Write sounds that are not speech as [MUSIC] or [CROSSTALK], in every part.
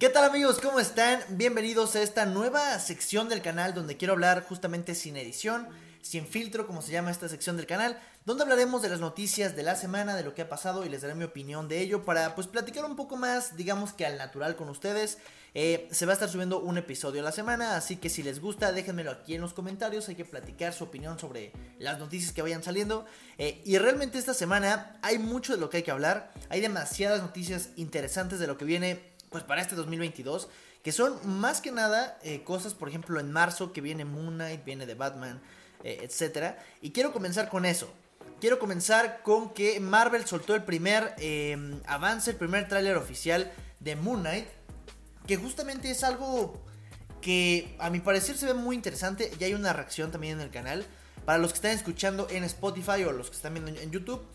¿Qué tal amigos? ¿Cómo están? Bienvenidos a esta nueva sección del canal donde quiero hablar justamente sin edición, sin filtro, como se llama esta sección del canal, donde hablaremos de las noticias de la semana, de lo que ha pasado y les daré mi opinión de ello para pues platicar un poco más, digamos que al natural con ustedes. Eh, se va a estar subiendo un episodio a la semana, así que si les gusta déjenmelo aquí en los comentarios, hay que platicar su opinión sobre las noticias que vayan saliendo. Eh, y realmente esta semana hay mucho de lo que hay que hablar, hay demasiadas noticias interesantes de lo que viene pues para este 2022, que son más que nada eh, cosas, por ejemplo, en marzo que viene Moon Knight, viene de Batman, etc. Y quiero comenzar con eso. Quiero comenzar con que Marvel soltó el primer avance, el primer tráiler oficial de Moon Knight que justamente es algo que a mi parecer se ve muy interesante y hay una reacción también en el canal. Para los que están escuchando en Spotify o los que están viendo en YouTube,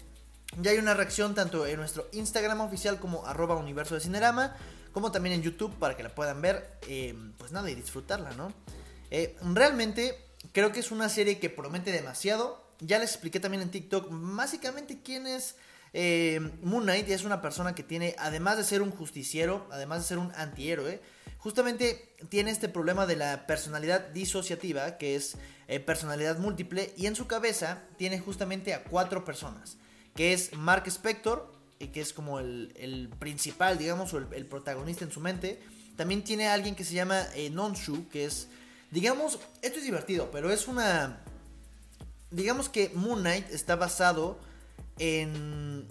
ya hay una reacción tanto en nuestro Instagram oficial como arroba universo de cinerama, como también en YouTube para que la puedan ver, eh, pues nada, y disfrutarla, ¿no? Eh, realmente creo que es una serie que promete demasiado. Ya les expliqué también en TikTok básicamente quién es eh, Moon Knight es una persona que tiene, además de ser un justiciero, además de ser un antihéroe, justamente tiene este problema de la personalidad disociativa, que es personalidad múltiple, y en su cabeza tiene justamente a cuatro personas, que es Mark Spector, que es como el, principal, digamos, o el, protagonista en su mente. También tiene a alguien que se llama eh, Nonshu, que es, digamos, esto es divertido, pero es una... Digamos que Moon Knight está basado en...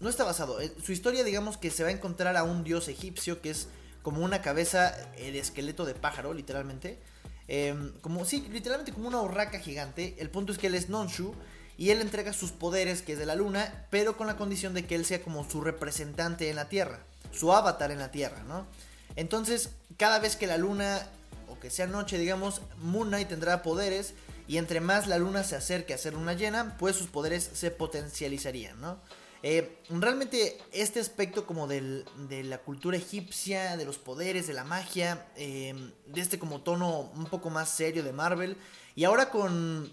No está basado. Eh, su historia, digamos que se va a encontrar a un dios egipcio que es como una cabeza eh, de esqueleto de pájaro, literalmente. Em, como, sí, literalmente como una urraca gigante. El punto es que él es Nonshu y él entrega sus poderes, que es de la luna, pero con la condición de que él sea como su representante en la Tierra, su avatar en la Tierra, ¿no? Entonces, cada vez que la luna, o que sea noche, digamos, Moon Knight tendrá poderes y entre más la luna se acerque a ser una llena, pues sus poderes se potencializarían, ¿no? Eh, realmente este aspecto como de la cultura egipcia, de los poderes, de la magia, em, de este como tono un poco más serio de Marvel, y ahora con,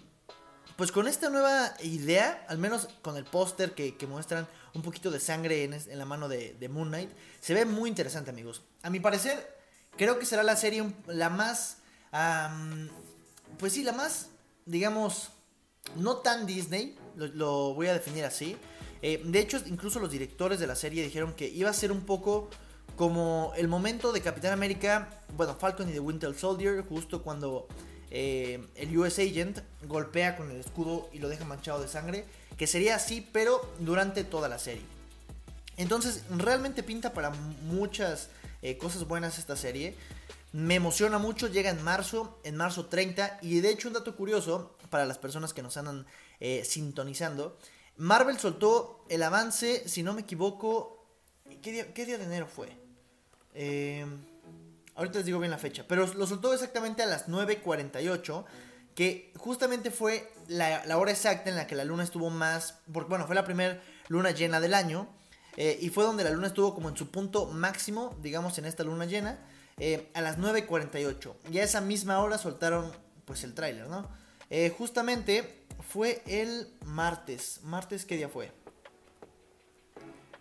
pues con esta nueva idea, al menos con el póster que, muestran un poquito de sangre en, la mano de, Moon Knight, se ve muy interesante amigos. A mi parecer, creo que será la serie la más, pues sí, la más digamos, no tan Disney, lo, voy a definir así. Eh, de hecho, incluso los directores de la serie dijeron que iba a ser un poco como el momento de Capitán América, bueno, Falcon y The Winter Soldier, justo cuando eh, el US Agent golpea con el escudo y lo deja manchado de sangre, que sería así, pero durante toda la serie. Entonces, realmente pinta para muchas eh, cosas buenas esta serie. Me emociona mucho, llega en marzo, en marzo 30. Y de hecho, un dato curioso para las personas que nos andan eh, sintonizando. Marvel soltó el avance, si no me equivoco. ¿Qué día, de enero fue? Eh, ahorita les digo bien la fecha. Pero lo soltó exactamente a las 9.48. Que justamente fue la, hora exacta en la que la luna estuvo más. Porque, bueno, fue la primera luna llena del año. Eh, y fue donde la luna estuvo como en su punto máximo, digamos, en esta luna llena. Eh, a las 9.48. Y a esa misma hora soltaron pues el tráiler, ¿no? Eh, justamente fue el martes. ¿Martes qué día fue?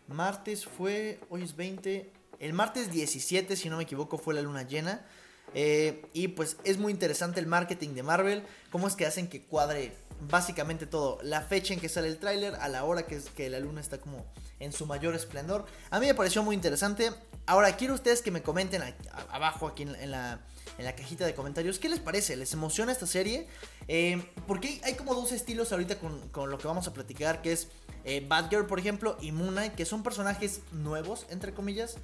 Martes fue, hoy es 20. El martes 17, si no me equivoco, fue la luna llena. Eh, y pues es muy interesante el marketing de Marvel. Cómo es que hacen que cuadre básicamente todo. La fecha en que sale el tráiler, a la hora que, es, que la luna está como en su mayor esplendor. A mí me pareció muy interesante. Ahora quiero ustedes que me comenten abajo aquí en, la, en la cajita de comentarios. ¿Qué les parece? ¿Les emociona esta serie? Eh, porque hay como dos estilos ahorita con, lo que vamos a platicar, que es eh, Batgirl, por ejemplo, y Moon que son personajes nuevos, entre comillas.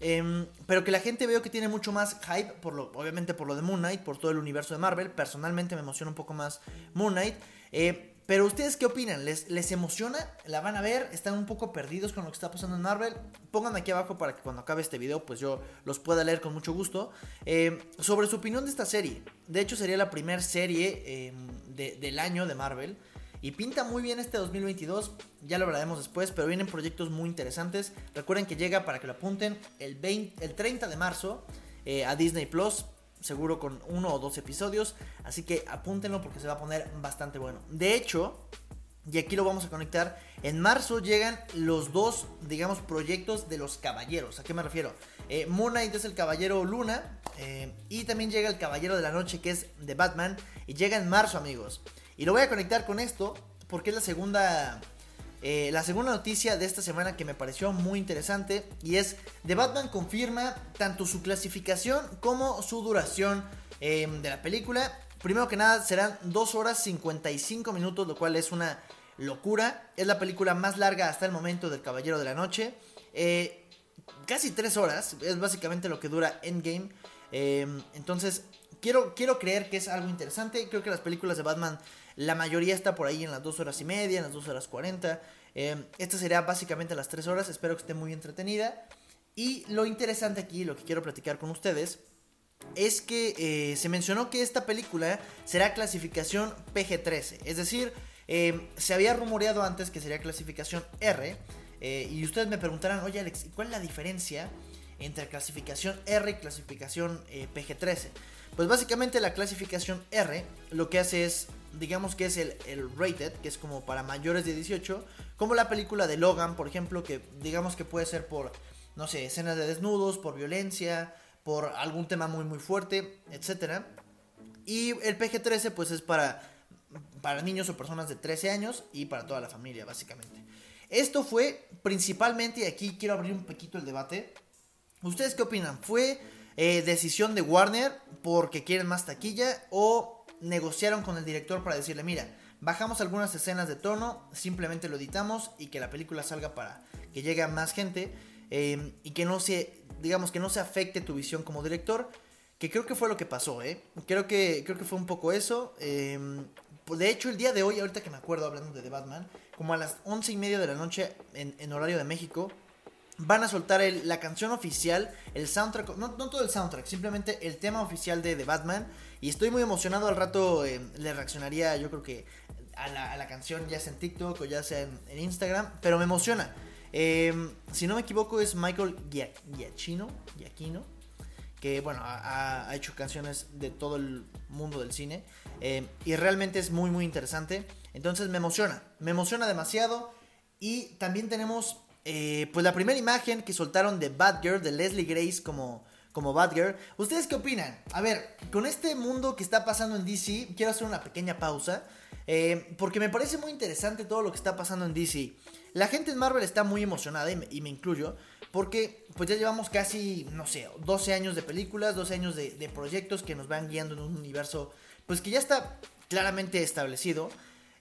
Em, pero que la gente veo que tiene mucho más hype, por lo, obviamente por lo de Moon Knight, por todo el universo de Marvel. Personalmente me emociona un poco más Moon Knight. Eh, pero ustedes qué opinan? ¿Les, ¿Les emociona? ¿La van a ver? ¿Están un poco perdidos con lo que está pasando en Marvel? Pónganme aquí abajo para que cuando acabe este video pues yo los pueda leer con mucho gusto. Eh, sobre su opinión de esta serie. De hecho sería la primera serie em, del año de Marvel. Y pinta muy bien este 2022, ya lo hablaremos después, pero vienen proyectos muy interesantes. Recuerden que llega para que lo apunten el, 20, el 30 de marzo eh, a Disney Plus seguro con uno o dos episodios. Así que apúntenlo porque se va a poner bastante bueno. De hecho, y aquí lo vamos a conectar. En marzo llegan los dos, digamos, proyectos de los caballeros. ¿A qué me refiero? Eh, Moon Knight es el caballero Luna. Eh, y también llega el caballero de la noche, que es de Batman. Y llega en marzo, amigos. Y lo voy a conectar con esto, porque es la segunda. Eh, la segunda noticia de esta semana que me pareció muy interesante y es The Batman confirma tanto su clasificación como su duración de la película. Primero que nada serán 2 horas 55 minutos, lo cual es una locura. Es la película más larga hasta el momento del Caballero de la Noche. Eh, casi 3 horas, es básicamente lo que dura Endgame. Eh, entonces, quiero, quiero creer que es algo interesante. Creo que las películas de Batman, la mayoría está por ahí en las 2 horas y media, en las 2 horas 40. Eh, esta sería básicamente las 3 horas. Espero que esté muy entretenida. Y lo interesante aquí, lo que quiero platicar con ustedes, es que se mencionó que esta película será clasificación PG-13. Es decir, Em, se había rumoreado antes que sería clasificación R. Eh, y ustedes me preguntarán, oye Alex, ¿cuál es la diferencia entre clasificación R y clasificación eh, PG-13? Pues básicamente la clasificación R lo que hace es, digamos que es el, el, rated, que es como para mayores de 18, como la película de Logan, por ejemplo, que digamos que puede ser por, no sé, escenas de desnudos, por violencia, por algún tema muy muy fuerte, etc. Y el PG-13 pues es para para niños o personas de 13 años y para toda la familia, básicamente. Esto fue principalmente, y aquí quiero abrir un poquito el debate. ¿Ustedes qué opinan? ¿Fue eh, decisión de Warner porque quieren más taquilla o negociaron con el director para decirle, mira, bajamos algunas escenas de tono, simplemente lo editamos y que la película salga para que llegue a más gente eh, y que no se, digamos, que no se afecte tu visión como director? Que creo que fue lo que pasó, ¿eh? Creo que, creo que fue un poco eso. Eh, de hecho, el día de hoy, ahorita que me acuerdo hablando de The Batman, como a las once y media de la noche en, horario de México, van a soltar la canción oficial, el soundtrack, no, todo el soundtrack, simplemente el tema oficial de The Batman. Y estoy muy emocionado, al rato eh, le reaccionaría yo creo que a la, canción ya sea en TikTok o ya sea en, Instagram, pero me emociona. Em, si no me equivoco es Michael Giacchino, Giacchino que bueno, ha, hecho canciones de todo el mundo del cine. Eh, y realmente es muy, muy interesante. Entonces me emociona, me emociona demasiado. Y también tenemos eh, pues la primera imagen que soltaron de Batgirl, de Leslie Grace como, como Batgirl. ¿Ustedes qué opinan? A ver, con este mundo que está pasando en DC, quiero hacer una pequeña pausa. Eh, porque me parece muy interesante todo lo que está pasando en DC. La gente en Marvel está muy emocionada, y me, incluyo, porque pues ya llevamos casi, no sé, 12 años de películas, 12 años de, de proyectos que nos van guiando en un universo pues que ya está claramente establecido.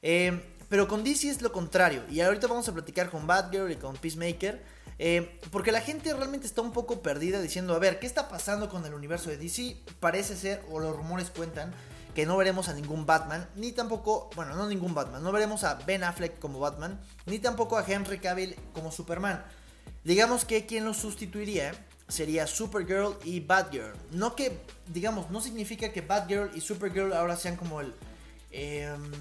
Eh, pero con DC es lo contrario. Y ahorita vamos a platicar con Batgirl y con Peacemaker. Eh, porque la gente realmente está un poco perdida diciendo, a ver, ¿qué está pasando con el universo de DC? Parece ser, o los rumores cuentan, que no veremos a ningún Batman, ni tampoco, bueno, no ningún Batman, no veremos a Ben Affleck como Batman, ni tampoco a Henry Cavill como Superman. Digamos que quien lo sustituiría sería Supergirl y Batgirl. No que, digamos, no significa que Batgirl y Supergirl ahora sean como el... Em,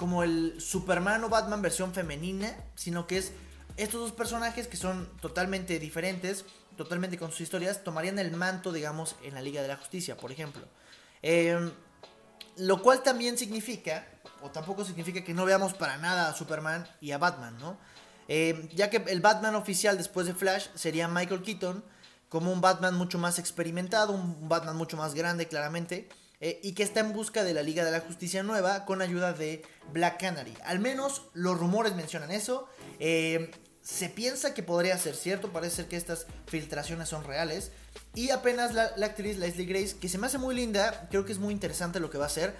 como el Superman o Batman versión femenina, sino que es estos dos personajes que son totalmente diferentes, totalmente con sus historias, tomarían el manto, digamos, en la Liga de la Justicia, por ejemplo. Em, lo cual también significa, o tampoco significa que no veamos para nada a Superman y a Batman, ¿no? Em, ya que el Batman oficial después de Flash sería Michael Keaton, como un Batman mucho más experimentado, un Batman mucho más grande claramente, eh, y que está en busca de la Liga de la Justicia nueva con ayuda de Black Canary. Al menos los rumores mencionan eso. Eh, se piensa que podría ser cierto, parece ser que estas filtraciones son reales. Y apenas la, actriz Leslie Grace, que se me hace muy linda, creo que es muy interesante lo que va a hacer.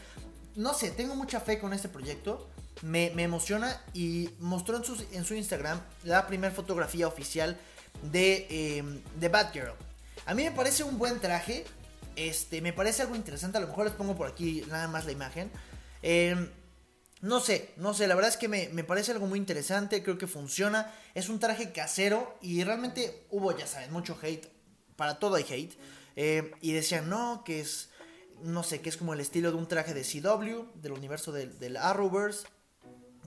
No sé, tengo mucha fe con este proyecto. Me, emociona y mostró en su, en su Instagram la primera fotografía oficial de, eh, de Batgirl. A mí me parece un buen traje. Este, me parece algo interesante. A lo mejor les pongo por aquí nada más la imagen. Em, no sé, no sé, la verdad es que me, parece algo muy interesante, creo que funciona, es un traje casero y realmente hubo, ya saben, mucho hate, para todo hay hate, em, y decían, no, que es, no sé, que es como el estilo de un traje de CW, del universo del, del Arrowverse,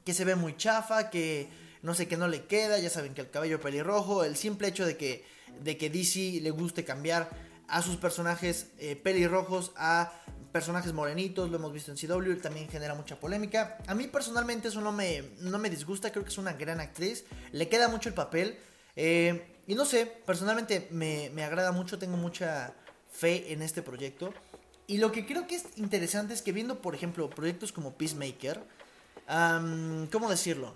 que se ve muy chafa, que no sé qué no le queda, ya saben que el cabello pelirrojo, el simple hecho de que, de que DC le guste cambiar a sus personajes eh, pelirrojos a personajes morenitos, lo hemos visto en CW, también genera mucha polémica. A mí personalmente eso no me, no me disgusta, creo que es una gran actriz, le queda mucho el papel. Eh, y no sé, personalmente me, me agrada mucho, tengo mucha fe en este proyecto. Y lo que creo que es interesante es que viendo, por ejemplo, proyectos como Peacemaker, ¿cómo decirlo?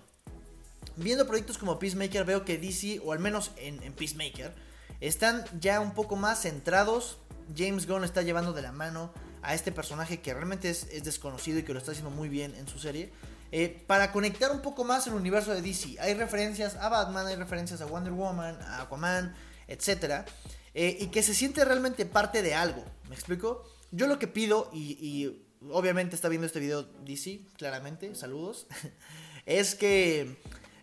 Viendo proyectos como Peacemaker veo que DC, o al menos en, en Peacemaker, están ya un poco más centrados. James Gunn está llevando de la mano a este personaje que realmente es, desconocido y que lo está haciendo muy bien en su serie. Eh, para conectar un poco más el universo de DC. Hay referencias a Batman, hay referencias a Wonder Woman, a Aquaman, etc. Eh, y que se siente realmente parte de algo. ¿Me explico? Yo lo que pido, y, obviamente está viendo este video DC, claramente, saludos, [LAUGHS] es que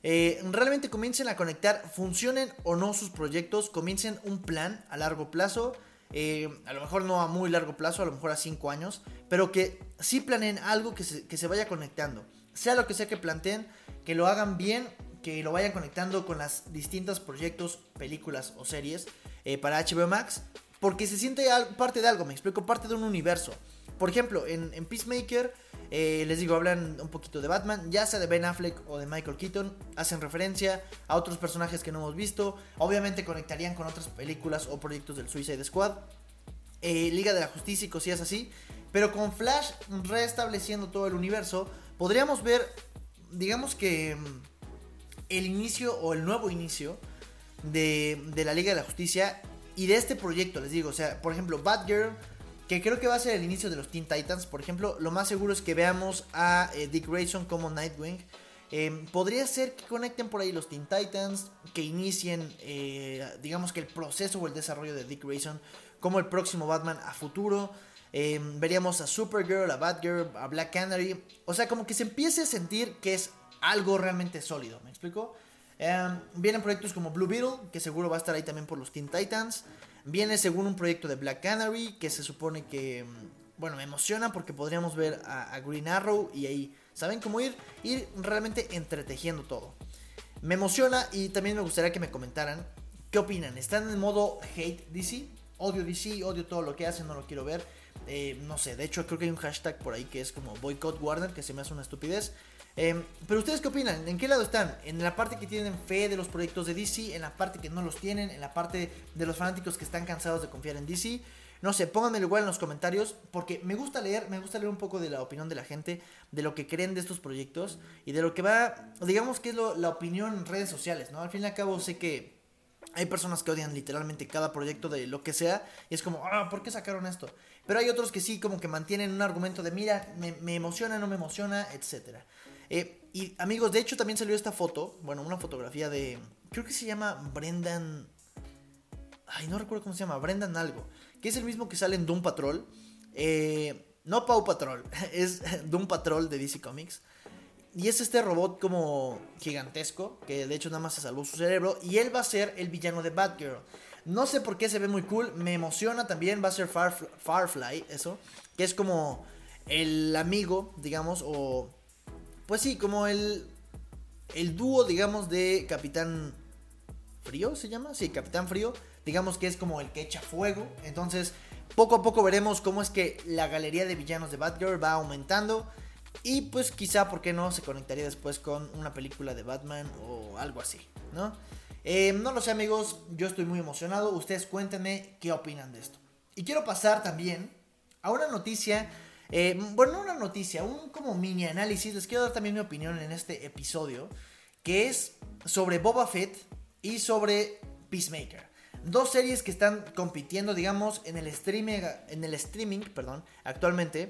eh, realmente comiencen a conectar, funcionen o no sus proyectos, comiencen un plan a largo plazo eh, a lo mejor no a muy largo plazo, a lo mejor a 5 años, pero que sí planeen algo que se, vaya conectando. Sea lo que sea que planteen, que lo hagan bien, que lo vayan conectando con las distintos proyectos, películas o series eh, para HBO Max, porque se siente parte de algo, me explico, parte de un universo. Por ejemplo, en, Peacemaker eh, les digo, hablan un poquito de Batman, ya sea de Ben Affleck o de Michael Keaton, hacen referencia a otros personajes que no hemos visto, obviamente conectarían con otras películas o proyectos del Suicide Squad, eh, Liga de la Justicia y cosillas así, pero con Flash restableciendo todo el universo, podríamos ver, digamos que mm, el inicio o el nuevo inicio de, de la Liga de la Justicia y de este proyecto, les digo, o sea, por ejemplo, Batgirl que creo que va a ser el inicio de los Teen Titans. Por ejemplo, lo más seguro es que veamos a eh, Dick Grayson como Nightwing. Em, podría ser que conecten por ahí los Teen Titans, que inicien, eh, digamos que el proceso o el desarrollo de Dick Grayson como el próximo Batman a futuro. Veríamos a Supergirl, a Batgirl, a Black Canary. O sea, como que se empiece a sentir que es algo realmente sólido. ¿Me explico? Vienen proyectos como Blue Beetle, que seguro va a estar ahí también por los Teen Titans. Viene según un proyecto de Black Canary, que se supone que, mm, bueno, me emociona porque podríamos ver a, Green Arrow y ahí, ¿saben cómo ir? Ir realmente entretejiendo todo. Me emociona y también me gustaría que me comentaran qué opinan. ¿Están en modo hate DC? Odio DC, odio todo lo que hacen, no lo quiero ver. Eh, no sé, de hecho creo que hay un hashtag por ahí que es como boycott Warner, que se me hace una estupidez. Em, pero ustedes qué opinan? ¿En qué lado están? ¿En la parte que tienen fe de los proyectos de DC? ¿En la parte que no los tienen? ¿En la parte de los fanáticos que están cansados de confiar en DC? No sé, pónganmelo igual en los comentarios porque me gusta leer, me gusta leer un poco de la opinión de la gente, de lo que creen de estos proyectos y de lo que va, digamos que es la opinión en redes sociales, ¿no? Al fin y al cabo sé que hay personas que odian literalmente cada proyecto de lo que sea y es como, ah, ¿por qué sacaron esto? Pero hay otros que sí, como que mantienen un argumento de, mira, me, me emociona, no me emociona, etcétera. Eh, y amigos, de hecho también salió esta foto, bueno, una fotografía de, creo que se llama Brendan, ay, no recuerdo cómo se llama, Brendan algo, que es el mismo que sale en Doom Patrol, eh, no Pau Patrol, [LAUGHS] es Doom Patrol de DC Comics. Y es este robot como gigantesco, que de hecho nada más se salvó su cerebro, y él va a ser el villano de Batgirl. No sé por qué se ve muy cool, me emociona también, va a ser Farfly, eso, que es como el amigo, digamos, o pues sí, como el, el dúo, digamos, de Capitán Frío, ¿se llama? Sí, Capitán Frío. Digamos que es como el que echa fuego. Entonces, poco a poco veremos cómo es que la galería de villanos de Batgirl va aumentando. Y pues quizá, ¿por qué no? Se conectaría después con una película de Batman o algo así, ¿no? Eh, no lo sé amigos, yo estoy muy emocionado. Ustedes cuéntenme qué opinan de esto. Y quiero pasar también a una noticia eh, bueno, una noticia, un como mini análisis. Les quiero dar también mi opinión en este episodio. Que es sobre Boba Fett y sobre Peacemaker. Dos series que están compitiendo, digamos, en el streaming, en el streaming perdón, actualmente.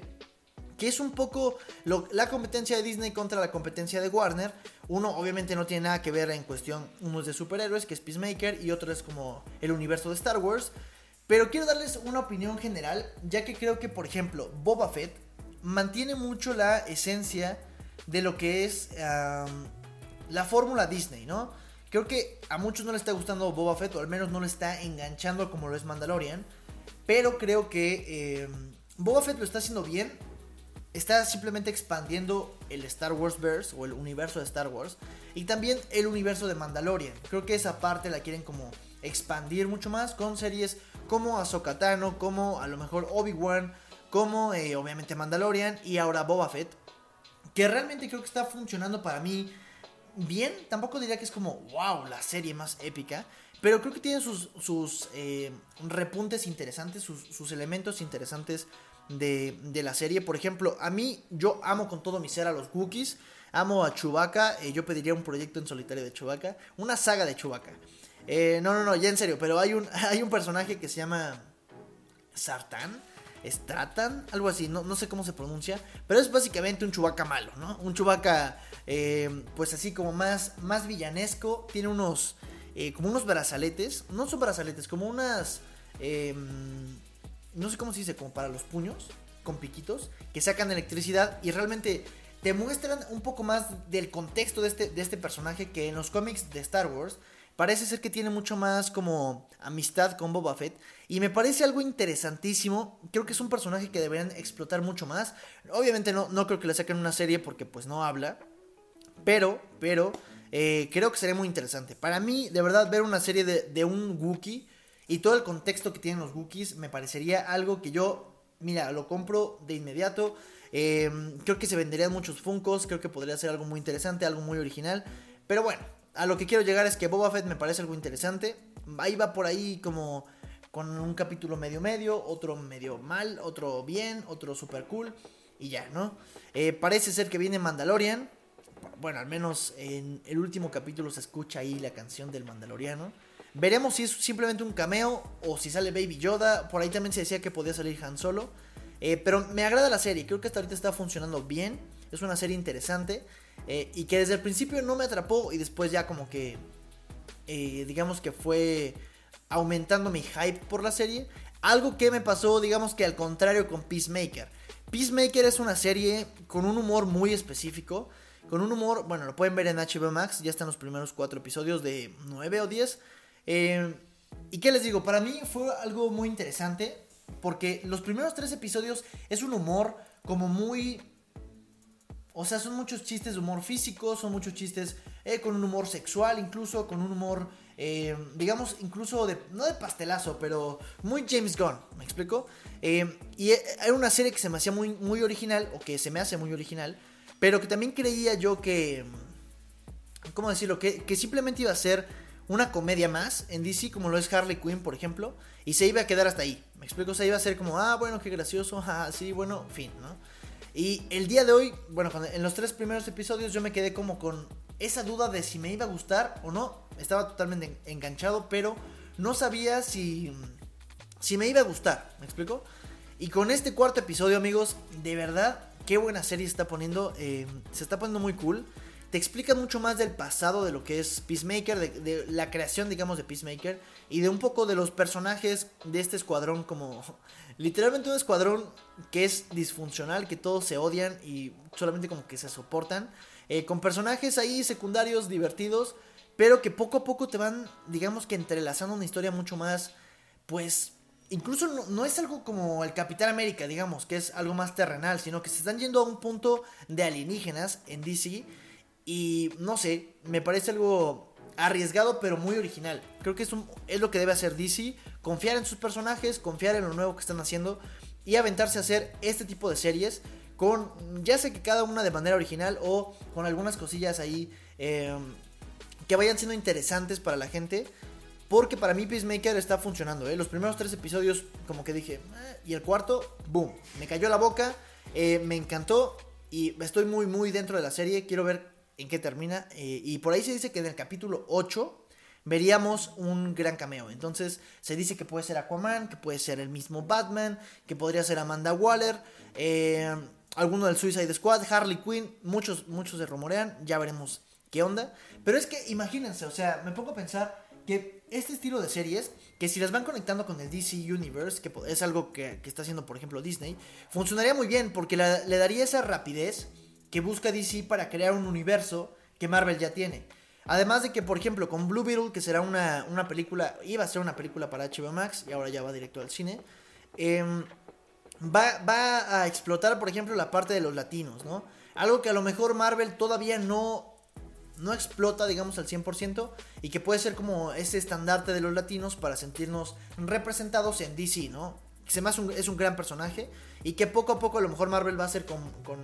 Que es un poco la competencia de Disney contra la competencia de Warner. Uno obviamente no tiene nada que ver en cuestión. Uno es de superhéroes, que es Peacemaker, y otro es como el universo de Star Wars. Pero quiero darles una opinión general, ya que creo que, por ejemplo, Boba Fett mantiene mucho la esencia de lo que es la fórmula Disney, ¿no? Creo que a muchos no les está gustando Boba Fett, o al menos no le está enganchando como lo es Mandalorian. Pero creo que em, Boba Fett lo está haciendo bien. Está simplemente expandiendo el Star Wars verse o el universo de Star Wars. Y también el universo de Mandalorian. Creo que esa parte la quieren como expandir mucho más con series como Ahsoka Tano, como a lo mejor Obi-Wan, como eh, obviamente Mandalorian y ahora Boba Fett, que realmente creo que está funcionando para mí bien, tampoco diría que es como, wow, la serie más épica, pero creo que tiene sus, eh, repuntes interesantes, sus, elementos interesantes de, de, la serie. Por ejemplo, a mí, yo amo con todo mi ser a los Wookiees. Amo a Chewbacca. Eh, yo pediría un proyecto en solitario de Chewbacca. Una saga de Chewbacca. Eh, no, no, no, ya en serio. Pero hay un, [LAUGHS] hay un personaje que se llama Sartán. Stratan, algo así, no, no sé cómo se pronuncia, pero es básicamente un Chewbacca malo, ¿no? Un Chewbacca, pues así como más, más villanesco, tiene unos, eh, como unos brazaletes, no son brazaletes, como unas, em, no sé cómo se dice, como para los puños, con piquitos, que sacan electricidad y realmente te muestran un poco más del contexto de este, de este personaje que en los cómics de Star Wars parece ser que tiene mucho más como amistad con Boba Fett. Y me parece algo interesantísimo. Creo que es un personaje que deberían explotar mucho más. Obviamente no, no creo que le saquen una serie porque pues no habla. Pero, pero, eh, creo que sería muy interesante. Para mí, de verdad, ver una serie de, un Wookiee y todo el contexto que tienen los Wookiees me parecería algo que yo, mira, lo compro de inmediato. Eh, creo que se venderían muchos Funcos, creo que podría ser algo muy interesante, algo muy original. Pero bueno, a lo que quiero llegar es que Boba Fett me parece algo interesante. Ahí va por ahí como con un capítulo medio medio, otro medio mal, otro bien, otro super cool y ya, ¿no? Eh, parece ser que viene Mandalorian bueno, al menos en el último capítulo se escucha ahí la canción del Mandaloriano. Veremos si es simplemente un cameo o si sale Baby Yoda. Por ahí también se decía que podía salir Han Solo. Eh, pero me agrada la serie, creo que hasta ahorita está funcionando bien. Es una serie interesante. Eh, y que desde el principio no me atrapó y después ya como que... Eh, digamos que fue aumentando mi hype por la serie. Algo que me pasó, digamos que al contrario con Peacemaker. Peacemaker es una serie con un humor muy específico con un humor, bueno, lo pueden ver en HBO Max, ya están los primeros cuatro episodios de 9 o 10. Eh, y qué les digo, para mí fue algo muy interesante, porque los primeros tres episodios es un humor como muy... O sea, son muchos chistes de humor físico, son muchos chistes eh, con un humor sexual, incluso con un humor, eh, digamos, incluso de, no de pastelazo, pero muy James Gunn, ¿me explico? y era una serie que se me hacía muy, muy original, o que se me hace muy original, pero que también creía yo que. ¿Cómo decirlo? Que, simplemente iba a ser una comedia más en DC, como lo es Harley Quinn, por ejemplo, y se iba a quedar hasta ahí. Me explico, o sea, iba a ser como, ah, bueno, qué gracioso, [LAUGHS] ah, sí, bueno, fin, ¿no? Y el día de hoy, bueno, en los tres primeros episodios yo me quedé como con esa duda de si me iba a gustar o no. Estaba totalmente enganchado, pero no sabía si, si me iba a gustar, ¿me explico? Y con este cuarto episodio, amigos, de verdad qué buena serie está poniendo. Eh, se está poniendo muy cool. Te explica mucho más del pasado de lo que es Peacemaker, de, la creación, digamos, de Peacemaker. Y de un poco de los personajes de este escuadrón como... [LAUGHS] Literalmente un escuadrón que es disfuncional, que todos se odian y solamente como que se soportan. Eh, con personajes ahí secundarios divertidos, pero que poco a poco te van, digamos que entrelazando una historia mucho más, pues, incluso no, es algo como el Capitán América, digamos, que es algo más terrenal, sino que se están yendo a un punto de alienígenas en DC. Y no sé, me parece algo arriesgado, pero muy original. Creo que es, es lo que debe hacer DC: confiar en sus personajes, confiar en lo nuevo que están haciendo y aventarse a hacer este tipo de series. Con ya sé que cada una de manera original o con algunas cosillas ahí eh, que vayan siendo interesantes para la gente. Porque para mí Peacemaker está funcionando. ¿eh? Los primeros tres episodios, como que dije, eh", y el cuarto, boom, me cayó la boca, eh, me encantó y estoy muy, muy dentro de la serie. Quiero ver en qué termina. Eh, y por ahí se dice que en el capítulo 8 veríamos un gran cameo. Entonces se dice que puede ser Aquaman, que puede ser el mismo Batman, que podría ser Amanda Waller, alguno del Suicide Squad, Harley Quinn, muchos, muchos se rumorean, ya veremos qué onda. Pero es que imagínense, o sea, me pongo a pensar que este estilo de series, que si las van conectando con el DC Universe, que es algo que, está haciendo por ejemplo Disney, funcionaría muy bien porque le daría esa rapidez que busca DC para crear un universo que Marvel ya tiene. Además de que, por ejemplo, con Blue Beetle, que será una, película, iba a ser una película para HBO Max y ahora ya va directo al cine, em, va, va a explotar, por ejemplo, la parte de los latinos, ¿no? Algo que a lo mejor Marvel todavía no no explota, digamos, al 100% y que puede ser como ese estandarte de los latinos para sentirnos representados en DC, ¿no? se me es un gran personaje y que poco a poco a lo mejor Marvel va a hacer con, con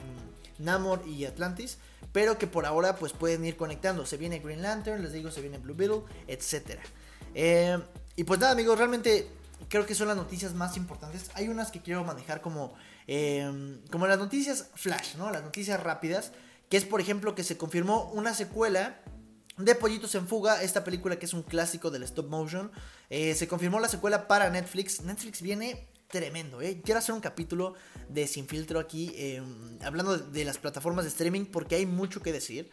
Namor y Atlantis, pero que por ahora pues pueden ir conectando. Se viene Green Lantern, les digo, se viene Blue Beetle, etc. Eh, y pues nada amigos, realmente creo que son las noticias más importantes. Hay unas que quiero manejar como, eh, como las noticias flash, ¿no? Las noticias rápidas, que es por ejemplo que se confirmó una secuela de Pollitos en Fuga, esta película que es un clásico del stop motion. Eh, se confirmó la secuela para Netflix. Netflix viene tremendo, ¿eh? Quiero hacer un capítulo de Sin Filtro aquí, em, hablando de, las plataformas de streaming, porque hay mucho que decir.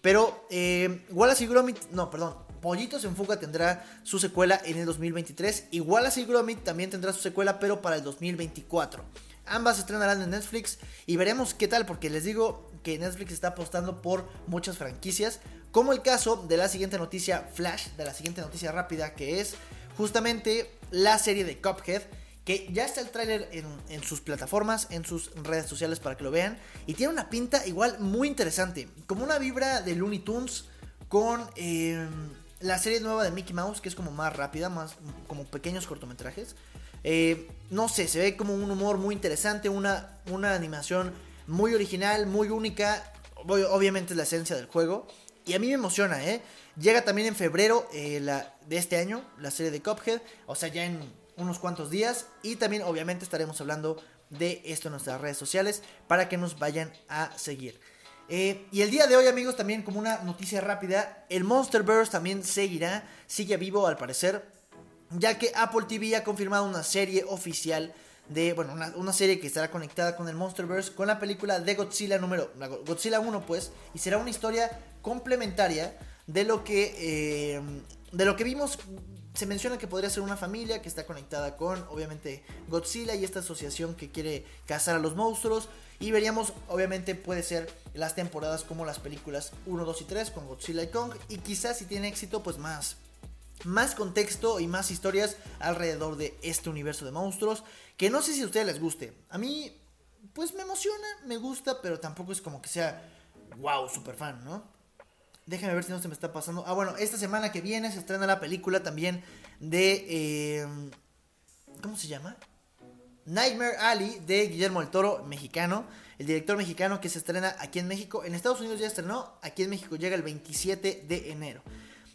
Pero eh, Wallace y Gromit, no, perdón, Pollitos en Fuga tendrá su secuela en el 2023. Y Wallace y Gromit también tendrá su secuela, pero para el 2024. Ambas estrenarán en Netflix y veremos qué tal, porque les digo que Netflix está apostando por muchas franquicias, como el caso de la siguiente noticia flash, de la siguiente noticia rápida, que es justamente la serie de Cuphead, que ya está el tráiler en, sus plataformas, en sus redes sociales para que lo vean, y tiene una pinta igual muy interesante, como una vibra de Looney Tunes con em, la serie nueva de Mickey Mouse, que es como más rápida, más como pequeños cortometrajes. Eh, no sé, se ve como un humor muy interesante, una, una animación muy original, muy única. Obviamente es la esencia del juego. Y a mí me emociona, ¿eh? Llega también en febrero eh, de este año la serie de Cuphead. O sea, ya en unos cuantos días. Y también obviamente estaremos hablando de esto en nuestras redes sociales para que nos vayan a seguir. Eh, y el día de hoy, amigos, también como una noticia rápida, el Monsterverse también seguirá, sigue vivo al parecer, ya que Apple TV ha confirmado una serie oficial de, bueno, una, serie que estará conectada con el Monsterverse, con la película de Godzilla número, Godzilla 1 pues, y será una historia complementaria de lo que, eh, de lo que vimos, se menciona que podría ser una familia que está conectada con, obviamente, Godzilla y esta asociación que quiere cazar a los monstruos, y veríamos, obviamente, puede ser las temporadas como las películas 1, 2 y 3 con Godzilla y Kong, y quizás si tiene éxito, pues más más contexto y más historias alrededor de este universo de monstruos. Que no sé si a ustedes les guste. A mí, pues me emociona, me gusta, pero tampoco es como que sea wow, super fan, ¿no? Déjenme ver si no se me está pasando. Ah, bueno, esta semana que viene se estrena la película también de. Eh, ¿Cómo se llama? Nightmare Alley de Guillermo del Toro, mexicano. El director mexicano que se estrena aquí en México. En Estados Unidos ya estrenó. Aquí en México llega el 27 de enero.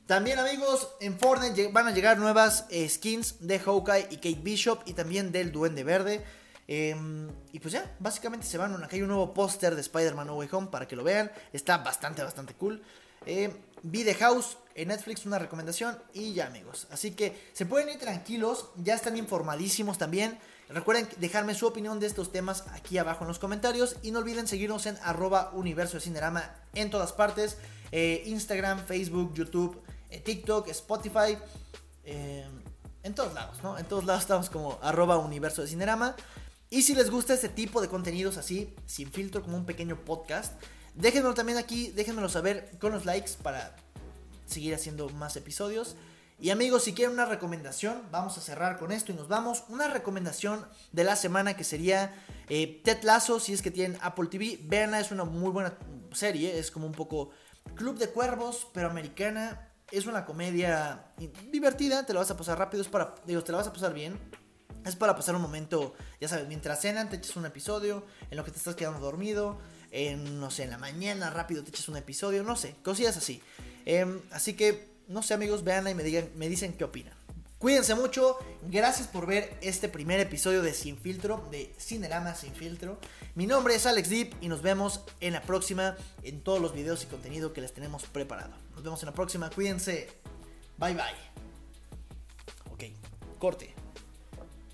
También amigos, en Fortnite van a llegar nuevas eh, skins de Hawkeye y Kate Bishop y también del Duende Verde. Em, y pues ya, básicamente se van. Aquí hay un nuevo póster de Spider-Man No Way Home para que lo vean. Está bastante, bastante cool. Eh, vi House en Netflix, una recomendación. Y ya amigos. Así que se pueden ir tranquilos. Ya están informadísimos también. Recuerden dejarme su opinión de estos temas aquí abajo en los comentarios. Y no olviden seguirnos en arroba universo de cinerama en todas partes. Eh, Instagram, Facebook, YouTube. Eh, TikTok, Spotify, eh, en todos lados, ¿no? En todos lados estamos como arroba universo de Cinerama. Y si les gusta este tipo de contenidos así, sin filtro, como un pequeño podcast, déjenmelo también aquí, déjenmelo saber con los likes para seguir haciendo más episodios. Y amigos, si quieren una recomendación, vamos a cerrar con esto y nos vamos. Una recomendación de la semana que sería eh, Ted Lasso, si es que tienen Apple TV. Veanla, es una muy buena serie, es como un poco Club de Cuervos, pero americana es una comedia divertida, te la vas a pasar rápido, es para, digo, te la vas a pasar bien. Es para pasar un momento, ya sabes, mientras cenan te echas un episodio, en lo que te estás quedando dormido, en, no sé, en la mañana rápido te echas un episodio, no sé, cosillas así. Em, así que, no sé amigos, vean y me, digan, me dicen qué opinan. Cuídense mucho, gracias por ver este primer episodio de Sin Filtro, de Cinerama Sin Filtro. Mi nombre es Alex Deep y nos vemos en la próxima en todos los videos y contenido que les tenemos preparado. Nos vemos en la próxima, cuídense. Bye bye. Ok, corte.